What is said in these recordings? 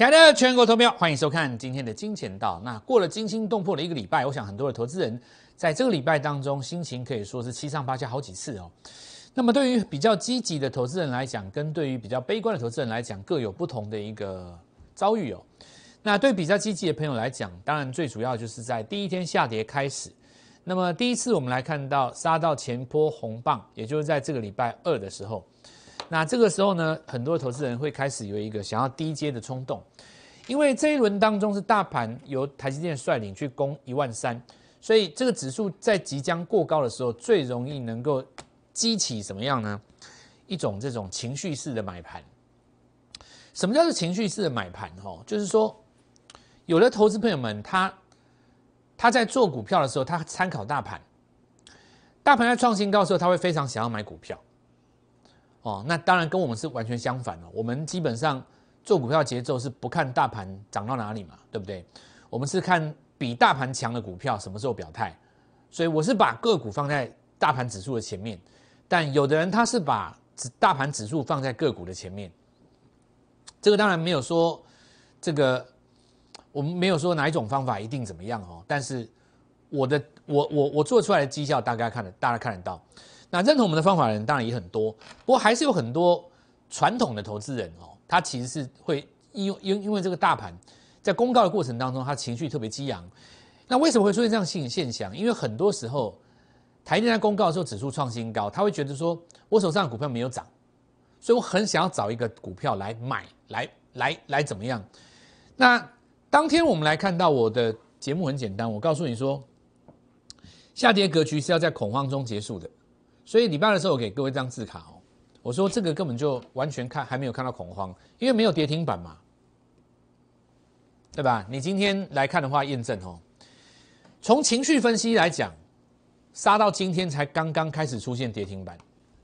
亲爱的全国投票，欢迎收看今天的金钱道。那过了惊心动魄的一个礼拜，我想很多的投资人在这个礼拜当中心情可以说是七上八下好几次哦。那么对于比较积极的投资人来讲，跟对于比较悲观的投资人来讲，各有不同的一个遭遇哦。那对比较积极的朋友来讲，当然最主要就是在第一天下跌开始。那么第一次我们来看到杀到前坡红棒，也就是在这个礼拜二的时候。那这个时候呢，很多投资人会开始有一个想要低阶的冲动，因为这一轮当中是大盘由台积电率领去攻一万三，所以这个指数在即将过高的时候，最容易能够激起什么样呢？一种这种情绪式的买盘。什么叫做情绪式的买盘？哈，就是说，有的投资朋友们他他在做股票的时候，他参考大盘，大盘在创新高的时候，他会非常想要买股票。哦，那当然跟我们是完全相反的。我们基本上做股票节奏是不看大盘涨到哪里嘛，对不对？我们是看比大盘强的股票什么时候表态。所以我是把个股放在大盘指数的前面，但有的人他是把指大盘指数放在个股的前面。这个当然没有说这个，我们没有说哪一种方法一定怎么样哦。但是我的我我我做出来的绩效大家看得大家看得到。那认同我们的方法的人当然也很多，不过还是有很多传统的投资人哦，他其实是会因因因为这个大盘在公告的过程当中，他情绪特别激昂。那为什么会出现这样现现象？因为很多时候台电在公告的时候指数创新高，他会觉得说我手上的股票没有涨，所以我很想要找一个股票来买，来来来怎么样？那当天我们来看到我的节目很简单，我告诉你说，下跌格局是要在恐慌中结束的。所以礼拜的时候，我给各位这张字卡哦，我说这个根本就完全看还没有看到恐慌，因为没有跌停板嘛，对吧？你今天来看的话，验证哦，从情绪分析来讲，杀到今天才刚刚开始出现跌停板，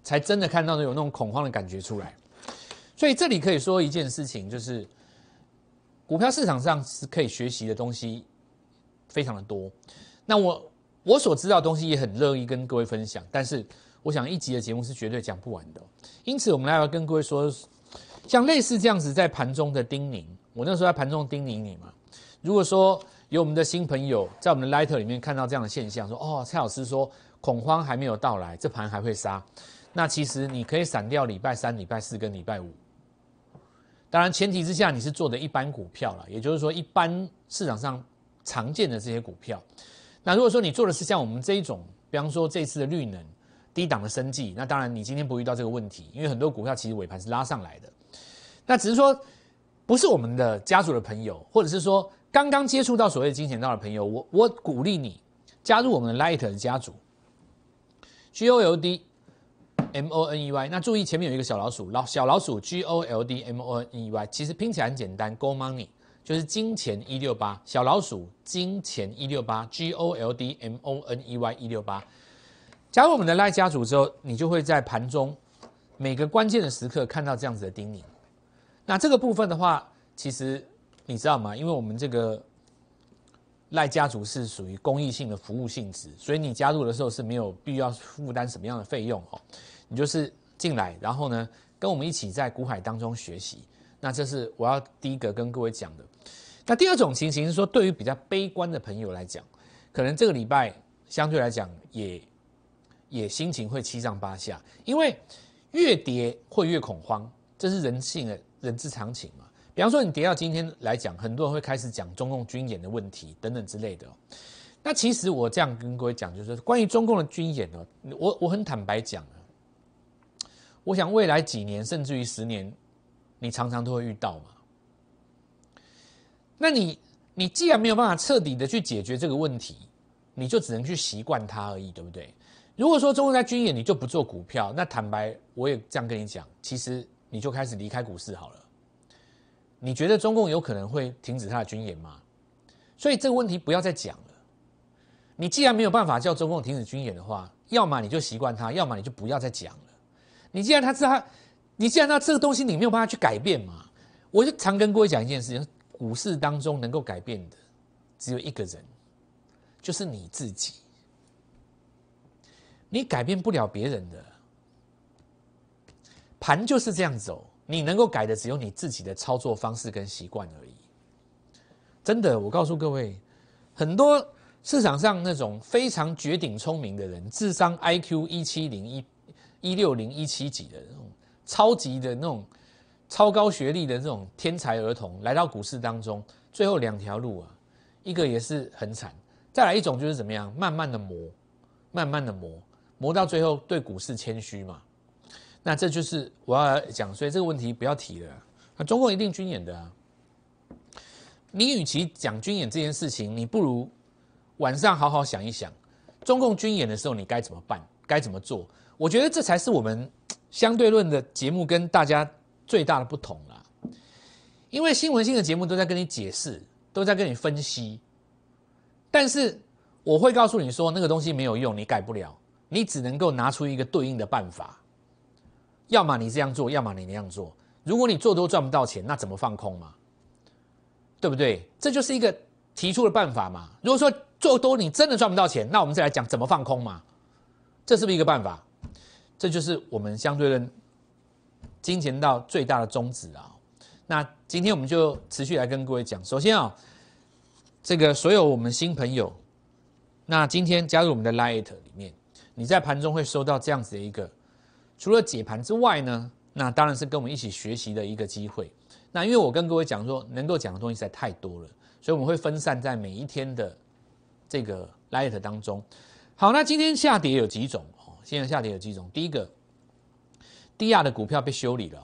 才真的看到有那种恐慌的感觉出来。所以这里可以说一件事情，就是股票市场上是可以学习的东西非常的多。那我我所知道的东西也很乐意跟各位分享，但是。我想一集的节目是绝对讲不完的，因此我们来要跟各位说，像类似这样子在盘中的叮咛，我那时候在盘中叮咛你嘛。如果说有我们的新朋友在我们的 Lighter 里面看到这样的现象，说哦，蔡老师说恐慌还没有到来，这盘还会杀，那其实你可以闪掉礼拜三、礼拜四跟礼拜五。当然前提之下你是做的一般股票了，也就是说一般市场上常见的这些股票。那如果说你做的是像我们这一种，比方说这次的绿能。低档的生计，那当然你今天不遇到这个问题，因为很多股票其实尾盘是拉上来的。那只是说，不是我们的家族的朋友，或者是说刚刚接触到所谓的金钱道的朋友，我我鼓励你加入我们的 Light 的家族，G O L D M O N E Y。那注意前面有一个小老鼠，老小老鼠 G O L D M O N E Y，其实拼起来很简单，Go Money 就是金钱一六八，小老鼠金钱一六八 G O L D M O N E Y 一六八。加入我们的赖家族之后，你就会在盘中每个关键的时刻看到这样子的叮咛。那这个部分的话，其实你知道吗？因为我们这个赖家族是属于公益性的服务性质，所以你加入的时候是没有必要负担什么样的费用哦。你就是进来，然后呢，跟我们一起在股海当中学习。那这是我要第一个跟各位讲的。那第二种情形是说，对于比较悲观的朋友来讲，可能这个礼拜相对来讲也。也心情会七上八下，因为越跌会越恐慌，这是人性的人之常情嘛。比方说，你跌到今天来讲，很多人会开始讲中共军演的问题等等之类的。那其实我这样跟各位讲，就是关于中共的军演呢，我我很坦白讲啊，我想未来几年甚至于十年，你常常都会遇到嘛。那你你既然没有办法彻底的去解决这个问题，你就只能去习惯它而已，对不对？如果说中国在军演，你就不做股票，那坦白我也这样跟你讲，其实你就开始离开股市好了。你觉得中共有可能会停止他的军演吗？所以这个问题不要再讲了。你既然没有办法叫中共停止军演的话，要么你就习惯他，要么你就不要再讲了。你既然他知道，你既然他这个东西你没有办法去改变嘛，我就常跟各位讲一件事情：股市当中能够改变的只有一个人，就是你自己。你改变不了别人的，盘就是这样走。你能够改的只有你自己的操作方式跟习惯而已。真的，我告诉各位，很多市场上那种非常绝顶聪明的人，智商 I Q 一七零一一六零一七几的那种超级的那种超高学历的这种天才儿童，来到股市当中，最后两条路啊，一个也是很惨，再来一种就是怎么样，慢慢的磨，慢慢的磨，磨到最后对股市谦虚嘛。那这就是我要讲，所以这个问题不要提了。那中共一定军演的啊。你与其讲军演这件事情，你不如晚上好好想一想，中共军演的时候你该怎么办，该怎么做？我觉得这才是我们相对论的节目跟大家最大的不同啦。因为新闻性的节目都在跟你解释，都在跟你分析，但是我会告诉你说，那个东西没有用，你改不了，你只能够拿出一个对应的办法。要么你这样做，要么你那样做。如果你做多赚不到钱，那怎么放空嘛？对不对？这就是一个提出的办法嘛。如果说做多你真的赚不到钱，那我们再来讲怎么放空嘛。这是不是一个办法？这就是我们相对论金钱道最大的宗旨啊。那今天我们就持续来跟各位讲。首先啊，这个所有我们新朋友，那今天加入我们的 Light 里面，你在盘中会收到这样子的一个。除了解盘之外呢，那当然是跟我们一起学习的一个机会。那因为我跟各位讲说，能够讲的东西实在太多了，所以我们会分散在每一天的这个 light 当中。好，那今天下跌有几种哦？现在下跌有几种？第一个，低压的股票被修理了。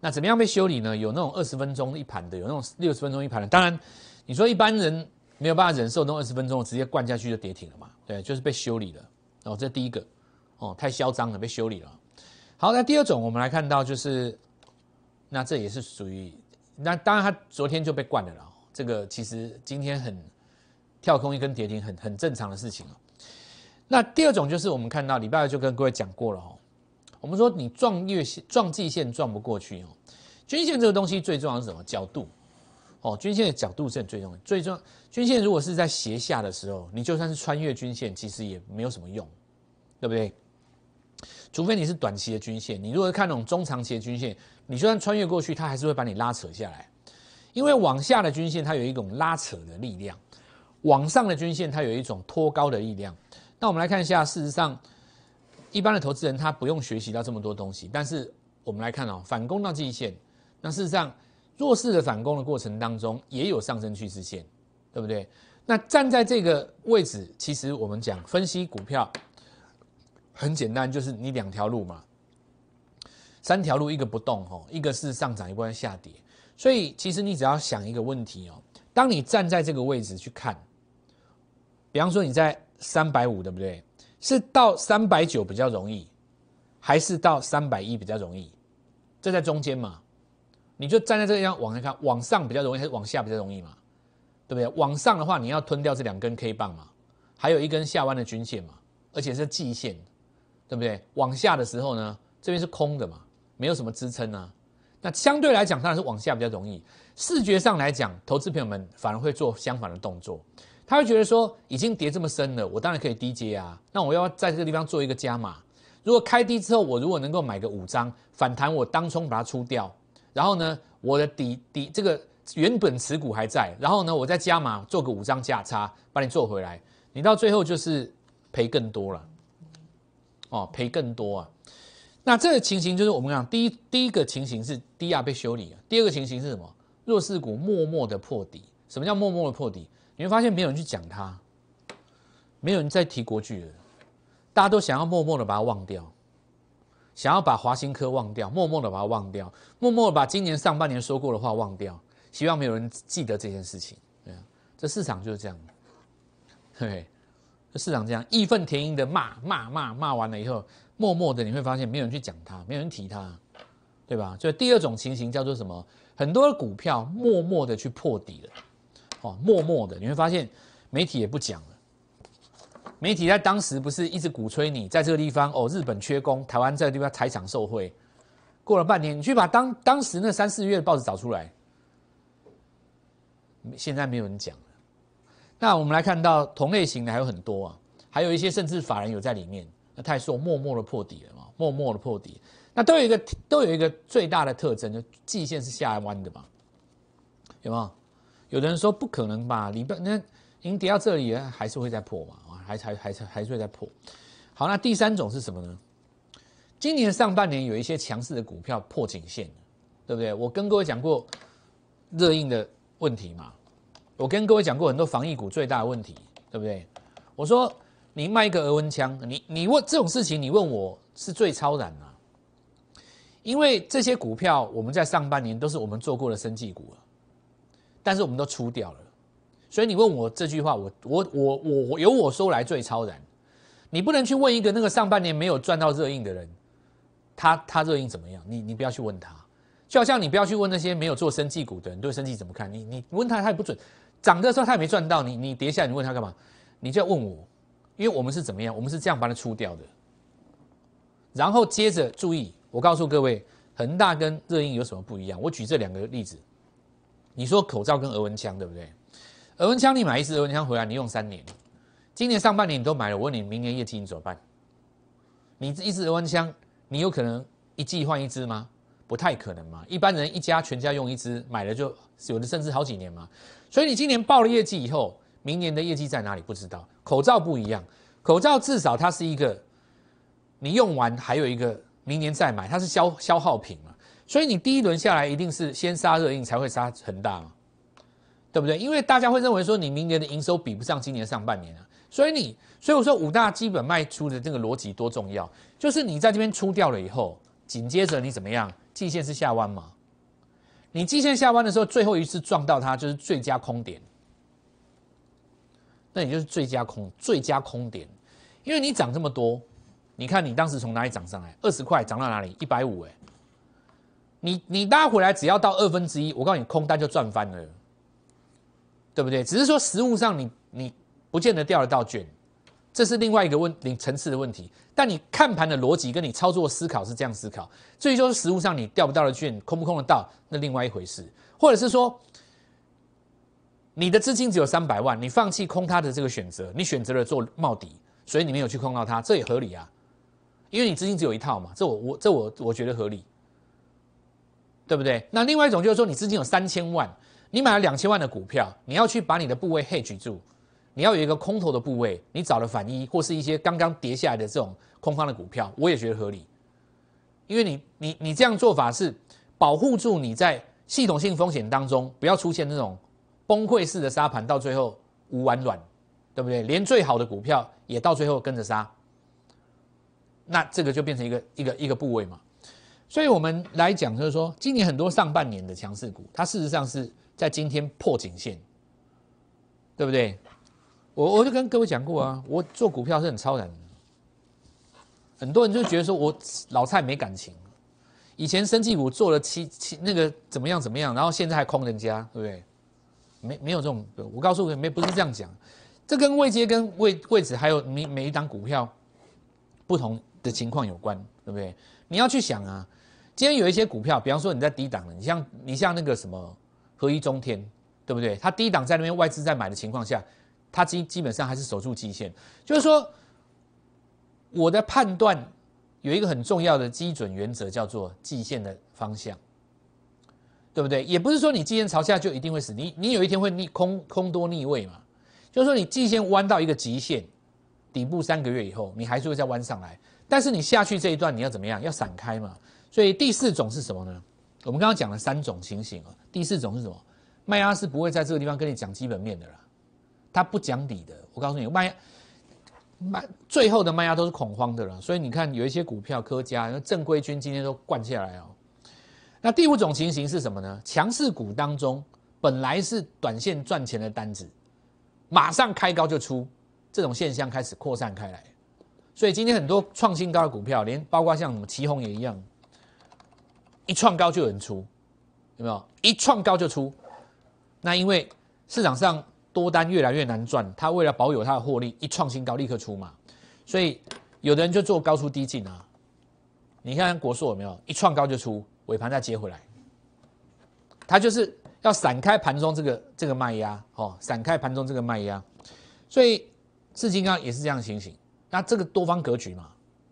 那怎么样被修理呢？有那种二十分钟一盘的，有那种六十分钟一盘的。当然，你说一般人没有办法忍受那二十分钟，直接灌下去就跌停了嘛？对，就是被修理了。哦，这第一个哦，太嚣张了，被修理了。好，那第二种我们来看到就是，那这也是属于，那当然他昨天就被灌了了，这个其实今天很跳空一根跌停，很很正常的事情哦。那第二种就是我们看到礼拜二就跟各位讲过了哦，我们说你撞月线、撞季线撞不过去哦，均线这个东西最重要是什么？角度哦，均线的角度是很最重要，最重要。均线如果是在斜下的时候，你就算是穿越均线，其实也没有什么用，对不对？除非你是短期的均线，你如果看那种中长期的均线，你就算穿越过去，它还是会把你拉扯下来。因为往下的均线它有一种拉扯的力量，往上的均线它有一种托高的力量。那我们来看一下，事实上，一般的投资人他不用学习到这么多东西，但是我们来看哦，反攻到季线，那事实上弱势的反攻的过程当中也有上升趋势线，对不对？那站在这个位置，其实我们讲分析股票。很简单，就是你两条路嘛，三条路一个不动哦，一个是上涨，一个是下跌。所以其实你只要想一个问题哦，当你站在这个位置去看，比方说你在三百五，对不对？是到三百九比较容易，还是到三百一比较容易？这在中间嘛，你就站在这个地方往下看，往上比较容易还是往下比较容易嘛？对不对？往上的话，你要吞掉这两根 K 棒嘛，还有一根下弯的均线嘛，而且是季线。对不对？往下的时候呢，这边是空的嘛，没有什么支撑啊。那相对来讲，当然是往下比较容易。视觉上来讲，投资朋友们反而会做相反的动作，他会觉得说，已经跌这么深了，我当然可以低接啊。那我要在这个地方做一个加码。如果开低之后，我如果能够买个五张反弹，我当冲把它出掉，然后呢，我的底底这个原本持股还在，然后呢，我再加码做个五张价差，把你做回来，你到最后就是赔更多了。哦，赔更多啊！那这个情形就是我们讲第一第一个情形是低压被修理了，第二个情形是什么？弱势股默默的破底。什么叫默默的破底？你会发现没有人去讲它，没有人在提国巨了，大家都想要默默的把它忘掉，想要把华兴科忘掉，默默的把它忘掉，默默的把今年上半年说过的话忘掉，希望没有人记得这件事情。对啊，这市场就是这样，对。这市场这样义愤填膺的骂骂骂骂完了以后，默默的你会发现没有人去讲它，没有人提它，对吧？所以第二种情形叫做什么？很多股票默默的去破底了，哦，默默的你会发现媒体也不讲。媒体在当时不是一直鼓吹你在这个地方哦，日本缺工，台湾这个地方财产受贿。过了半年，你去把当当时那三四月的报纸找出来，现在没有人讲了。那我们来看到同类型的还有很多啊，还有一些甚至法人有在里面。那泰硕默默的破底了嘛，默默的破底。那都有一个都有一个最大的特征，就季线是下弯的嘛，有没有？有的人说不可能吧，你不那已经跌到这里了，还是会再破嘛？还还还是还是会再破。好，那第三种是什么呢？今年上半年有一些强势的股票破颈线，对不对？我跟各位讲过热映的问题嘛，我跟各位讲过很多防疫股最大的问题，对不对？我说你卖一个额温枪，你你问这种事情，你问我是最超然啊，因为这些股票我们在上半年都是我们做过的生技股了，但是我们都出掉了，所以你问我这句话，我我我我由我说来最超然，你不能去问一个那个上半年没有赚到热映的人。他他热映怎么样？你你不要去问他，就好像你不要去问那些没有做生技股的人对生技怎么看？你你问他他也不准，涨的时候他也没赚到，你你跌下来你问他干嘛？你就要问我，因为我们是怎么样？我们是这样把它出掉的。然后接着注意，我告诉各位，恒大跟热映有什么不一样？我举这两个例子。你说口罩跟额温枪对不对？额温枪你买一支额温枪回来，你用三年，今年上半年你都买了，我问你，明年业绩你怎么办？你一支额温枪。你有可能一季换一支吗？不太可能嘛。一般人一家全家用一支，买了就有的甚至好几年嘛。所以你今年报了业绩以后，明年的业绩在哪里不知道。口罩不一样，口罩至少它是一个你用完还有一个明年再买，它是消消耗品嘛。所以你第一轮下来一定是先杀热印才会杀恒大嘛，对不对？因为大家会认为说你明年的营收比不上今年上半年啊。所以你，所以我说五大基本卖出的这个逻辑多重要，就是你在这边出掉了以后，紧接着你怎么样？季线是下弯嘛？你季线下弯的时候，最后一次撞到它就是最佳空点，那你就是最佳空最佳空点，因为你涨这么多，你看你当时从哪里涨上来？二十块涨到哪里？一百五哎，你你拉回来只要到二分之一，我告诉你空单就赚翻了，对不对？只是说实物上你你。不见得调得到券，这是另外一个问层次的问题。但你看盘的逻辑跟你操作思考是这样思考，至于就是实物上你调不到的券，空不空得到，那另外一回事。或者是说，你的资金只有三百万，你放弃空它的这个选择，你选择了做冒底，所以你没有去空到它，这也合理啊，因为你资金只有一套嘛，这我我这我我觉得合理，对不对？那另外一种就是说，你资金有三千万，你买了两千万的股票，你要去把你的部位 hedge 住。你要有一个空头的部位，你找了反一或是一些刚刚跌下来的这种空方的股票，我也觉得合理，因为你你你这样做法是保护住你在系统性风险当中不要出现那种崩溃式的杀盘，到最后无完卵，对不对？连最好的股票也到最后跟着杀，那这个就变成一个一个一个部位嘛。所以我们来讲，就是说今年很多上半年的强势股，它事实上是在今天破颈线，对不对？我我就跟各位讲过啊，我做股票是很超然的。很多人就觉得说我老蔡没感情，以前生技股做了七七那个怎么样怎么样，然后现在还空人家，对不对？没没有这种，我告诉你没不是这样讲，这跟位阶跟位位置还有每每一档股票不同的情况有关，对不对？你要去想啊，今天有一些股票，比方说你在低档的，你像你像那个什么合一中天，对不对？它低档在那边外资在买的情况下。它基基本上还是守住季线，就是说，我的判断有一个很重要的基准原则，叫做季线的方向，对不对？也不是说你季线朝下就一定会死，你你有一天会逆空空多逆位嘛？就是说你季线弯到一个极限，底部三个月以后，你还是会再弯上来，但是你下去这一段你要怎么样？要闪开嘛？所以第四种是什么呢？我们刚刚讲了三种情形啊，第四种是什么？卖压是不会在这个地方跟你讲基本面的了。他不讲理的，我告诉你，卖卖最后的卖压都是恐慌的了，所以你看有一些股票，科家、正规军今天都灌下来哦。那第五种情形是什么呢？强势股当中本来是短线赚钱的单子，马上开高就出，这种现象开始扩散开来。所以今天很多创新高的股票，连包括像什么旗宏也一样，一创高就有人出，有没有？一创高就出，那因为市场上。多单越来越难赚，他为了保有他的获利，一创新高立刻出嘛，所以有的人就做高出低进啊。你看国硕有没有一创高就出，尾盘再接回来，他就是要散开盘中这个这个卖压哦，散开盘中这个卖压，所以至金刚也是这样情形。那这个多方格局嘛，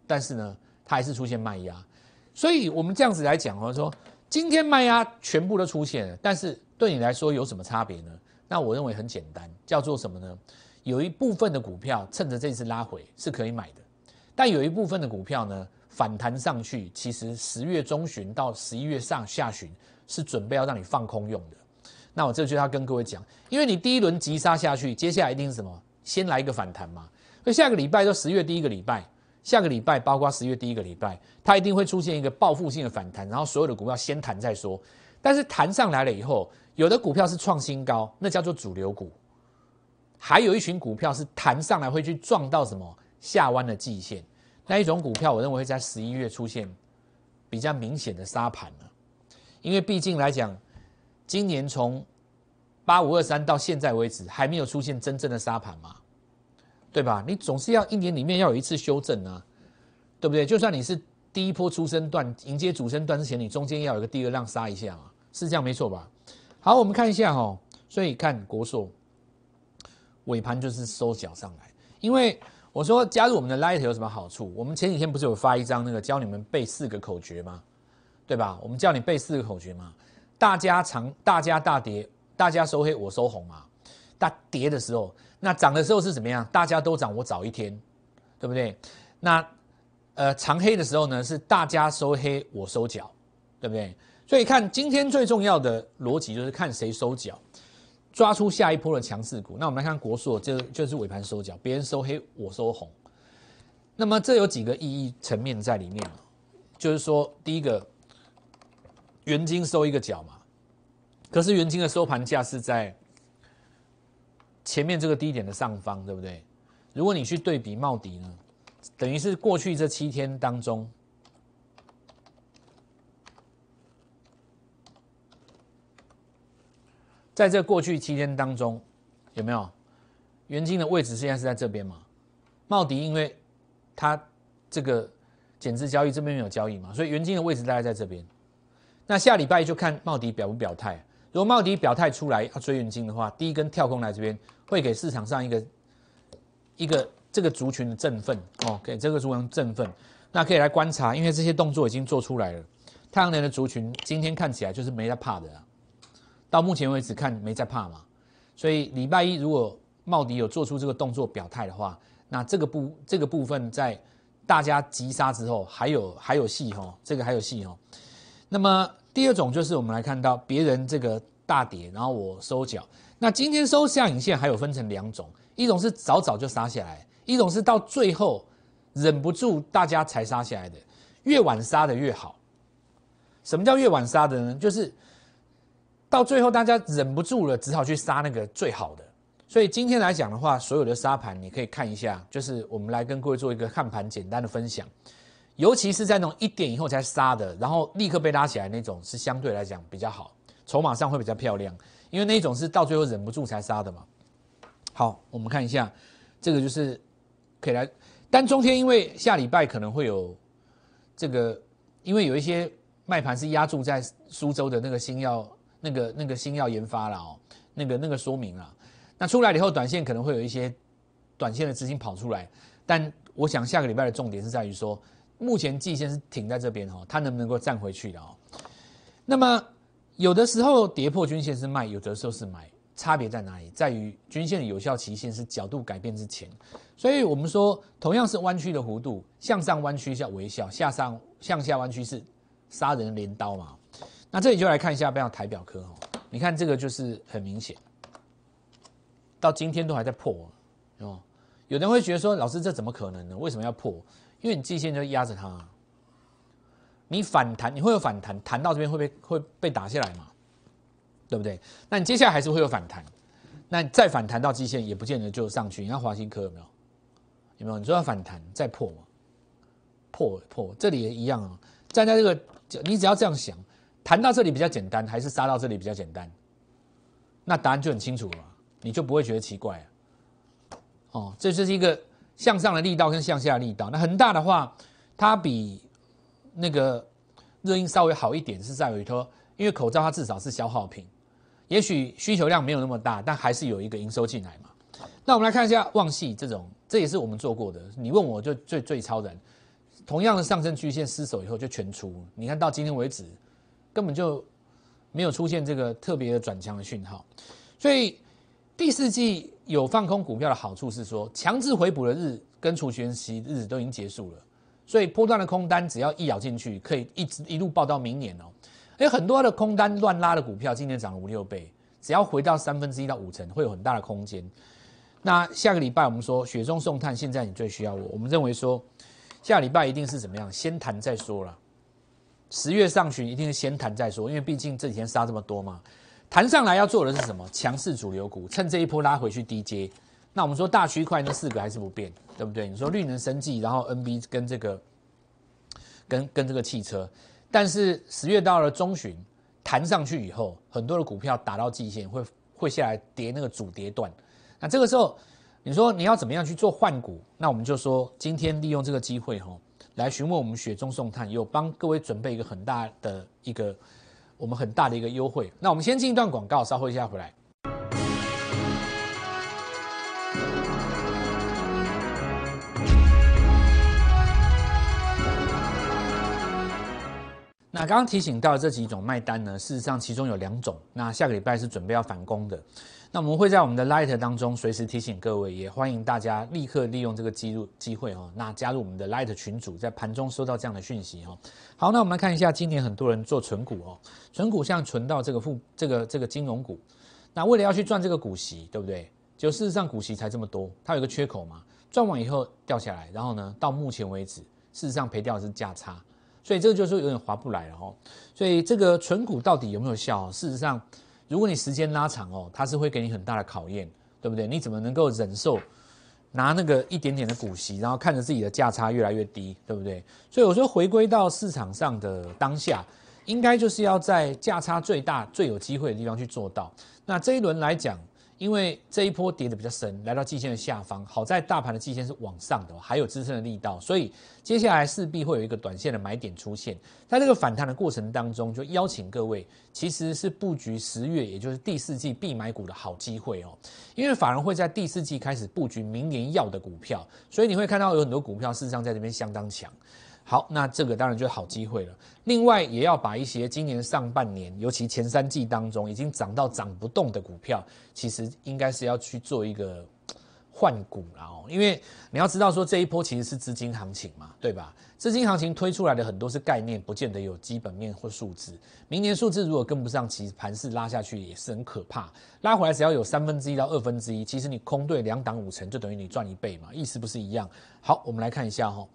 但是呢，它还是出现卖压。所以我们这样子来讲哦，说今天卖压全部都出现了，但是对你来说有什么差别呢？那我认为很简单，叫做什么呢？有一部分的股票趁着这次拉回是可以买的，但有一部分的股票呢反弹上去，其实十月中旬到十一月上下旬是准备要让你放空用的。那我这就要跟各位讲，因为你第一轮急杀下去，接下来一定是什么？先来一个反弹嘛。所以下个礼拜都十月第一个礼拜，下个礼拜包括十月第一个礼拜，它一定会出现一个报复性的反弹，然后所有的股票先弹再说。但是弹上来了以后，有的股票是创新高，那叫做主流股；还有一群股票是弹上来会去撞到什么下弯的季线，那一种股票我认为会在十一月出现比较明显的杀盘了，因为毕竟来讲。今年从八五二三到现在为止，还没有出现真正的沙盘嘛？对吧？你总是要一年里面要有一次修正啊，对不对？就算你是第一波出生段迎接主升段之前，你中间要有个第二浪杀一下嘛，是这样没错吧？好，我们看一下哈，所以看国硕尾盘就是收脚上来，因为我说加入我们的 Light 有什么好处？我们前几天不是有发一张那个教你们背四个口诀吗？对吧？我们叫你背四个口诀嘛。大家长，大家大跌，大家收黑，我收红嘛。大跌的时候，那涨的时候是怎么样？大家都涨，我早一天，对不对？那呃，长黑的时候呢，是大家收黑，我收脚，对不对？所以看今天最重要的逻辑就是看谁收脚，抓出下一波的强势股。那我们来看国硕，这就是尾盘收脚，别人收黑，我收红。那么这有几个意义层面在里面就是说，第一个。元金收一个角嘛，可是元金的收盘价是在前面这个低点的上方，对不对？如果你去对比茂迪呢，等于是过去这七天当中，在这过去七天当中，有没有元金的位置现在是在这边嘛？茂迪因为它这个减资交易这边没有交易嘛，所以元金的位置大概在这边。那下礼拜就看茂迪表不表态。如果茂迪表态出来要追元金的话，第一根跳空来这边会给市场上一个一个这个族群的振奋哦，给这个族群振奋。那可以来观察，因为这些动作已经做出来了。太阳能的族群今天看起来就是没在怕的，到目前为止看没在怕嘛。所以礼拜一如果茂迪有做出这个动作表态的话，那这个部这个部分在大家急杀之后还有还有戏哈，这个还有戏哈。那么。第二种就是我们来看到别人这个大跌，然后我收脚。那今天收下影线还有分成两种，一种是早早就杀下来，一种是到最后忍不住大家才杀下来的。越晚杀的越好。什么叫越晚杀的呢？就是到最后大家忍不住了，只好去杀那个最好的。所以今天来讲的话，所有的杀盘你可以看一下，就是我们来跟各位做一个看盘简单的分享。尤其是在那种一点以后才杀的，然后立刻被拉起来那种，是相对来讲比较好，筹码上会比较漂亮，因为那种是到最后忍不住才杀的嘛。好，我们看一下，这个就是可以来，但中天因为下礼拜可能会有这个，因为有一些卖盘是压住在苏州的那个新药，那个那个新药研发了哦，那个那个说明了，那出来以后，短线可能会有一些短线的资金跑出来，但我想下个礼拜的重点是在于说。目前季线是停在这边哈，它能不能够站回去的哦？那么有的时候跌破均线是卖，有的时候是买，差别在哪里？在于均线的有效期限是角度改变之前，所以我们说同样是弯曲的弧度，向上弯曲叫微笑，向上向下弯曲是杀人镰刀嘛？那这里就来看一下，不要台表科哈，你看这个就是很明显，到今天都还在破哦。有人会觉得说，老师这怎么可能呢？为什么要破？因为你季线就压着它，你反弹你会有反弹，弹到这边会被会被打下来嘛，对不对？那你接下来还是会有反弹，那你再反弹到季线也不见得就上去。你看华新科有没有？有没有？你说要反弹再破吗？破破，这里也一样啊。站在这个，你只要这样想，弹到这里比较简单，还是杀到这里比较简单？那答案就很清楚了，你就不会觉得奇怪啊。哦，这就是一个。向上的力道跟向下的力道，那恒大的话，它比那个热音稍微好一点，是在于说，因为口罩它至少是消耗品，也许需求量没有那么大，但还是有一个营收进来嘛。那我们来看一下旺系这种，这也是我们做过的。你问我就最最超人，同样的上升曲线失守以后就全出。你看到今天为止，根本就没有出现这个特别的转强的讯号。所以第四季有放空股票的好处是说，强制回补的日跟除权息日子都已经结束了，所以波段的空单只要一咬进去，可以一直一路报到明年哦。有很多的空单乱拉的股票，今年涨了五六倍，只要回到三分之一到五成，会有很大的空间。那下个礼拜我们说雪中送炭，现在你最需要我。我们认为说下礼拜一定是怎么样，先谈再说了。十月上旬一定是先谈再说，因为毕竟这几天杀这么多嘛，谈上来要做的是什么？强势主流股，趁这一波拉回去低阶。那我们说大区块那四个还是不变，对不对？你说绿能生技，然后 NB 跟这个跟跟这个汽车。但是十月到了中旬，弹上去以后，很多的股票打到季线，会会下来跌那个主跌段。那这个时候，你说你要怎么样去做换股？那我们就说今天利用这个机会哈，来询问我们雪中送炭，有帮各位准备一个很大的一个我们很大的一个优惠。那我们先进一段广告，稍后一下回来。那刚刚提醒到这几种卖单呢，事实上其中有两种。那下个礼拜是准备要返工的。那我们会在我们的 Light 当中随时提醒各位，也欢迎大家立刻利用这个机入机会哦。那加入我们的 Light 群组，在盘中收到这样的讯息哦。好，那我们来看一下，今年很多人做存股哦，存股像存到这个富这个这个金融股，那为了要去赚这个股息，对不对？就事实上股息才这么多，它有个缺口嘛，赚完以后掉下来，然后呢，到目前为止，事实上赔掉的是价差。所以这个就是有点划不来了哦。所以这个存股到底有没有效？事实上，如果你时间拉长哦，它是会给你很大的考验，对不对？你怎么能够忍受拿那个一点点的股息，然后看着自己的价差越来越低，对不对？所以我说回归到市场上的当下，应该就是要在价差最大、最有机会的地方去做到。那这一轮来讲。因为这一波跌的比较深，来到季线的下方，好在大盘的季线是往上的，还有支撑的力道，所以接下来势必会有一个短线的买点出现。在这个反弹的过程当中，就邀请各位，其实是布局十月，也就是第四季必买股的好机会哦。因为法人会在第四季开始布局明年要的股票，所以你会看到有很多股票事实上在这边相当强。好，那这个当然就是好机会了。另外，也要把一些今年上半年，尤其前三季当中已经涨到涨不动的股票，其实应该是要去做一个换股了哦。因为你要知道说这一波其实是资金行情嘛，对吧？资金行情推出来的很多是概念，不见得有基本面或数字。明年数字如果跟不上，其实盘势拉下去也是很可怕。拉回来只要有三分之一到二分之一，其实你空对两档五成，就等于你赚一倍嘛，意思不是一样？好，我们来看一下哈。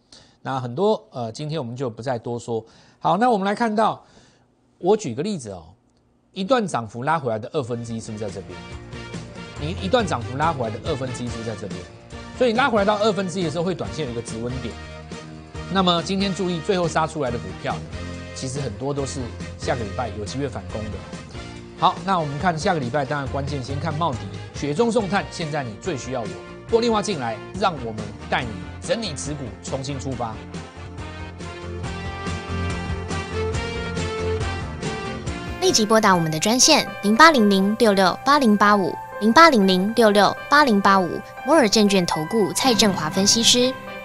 那很多呃，今天我们就不再多说。好，那我们来看到，我举个例子哦，一段涨幅拉回来的二分之一是不是在这边？你一段涨幅拉回来的二分之一是不是在这边？所以拉回来到二分之一的时候，会短线有一个止稳点。那么今天注意，最后杀出来的股票，其实很多都是下个礼拜有机会反攻的。好，那我们看下个礼拜，当然关键先看帽底，雪中送炭。现在你最需要我拨电话进来，让我们带你。整理持股，重新出发。立即拨打我们的专线零八零零六六八零八五零八零零六六八零八五摩尔证券投顾蔡振华分析师。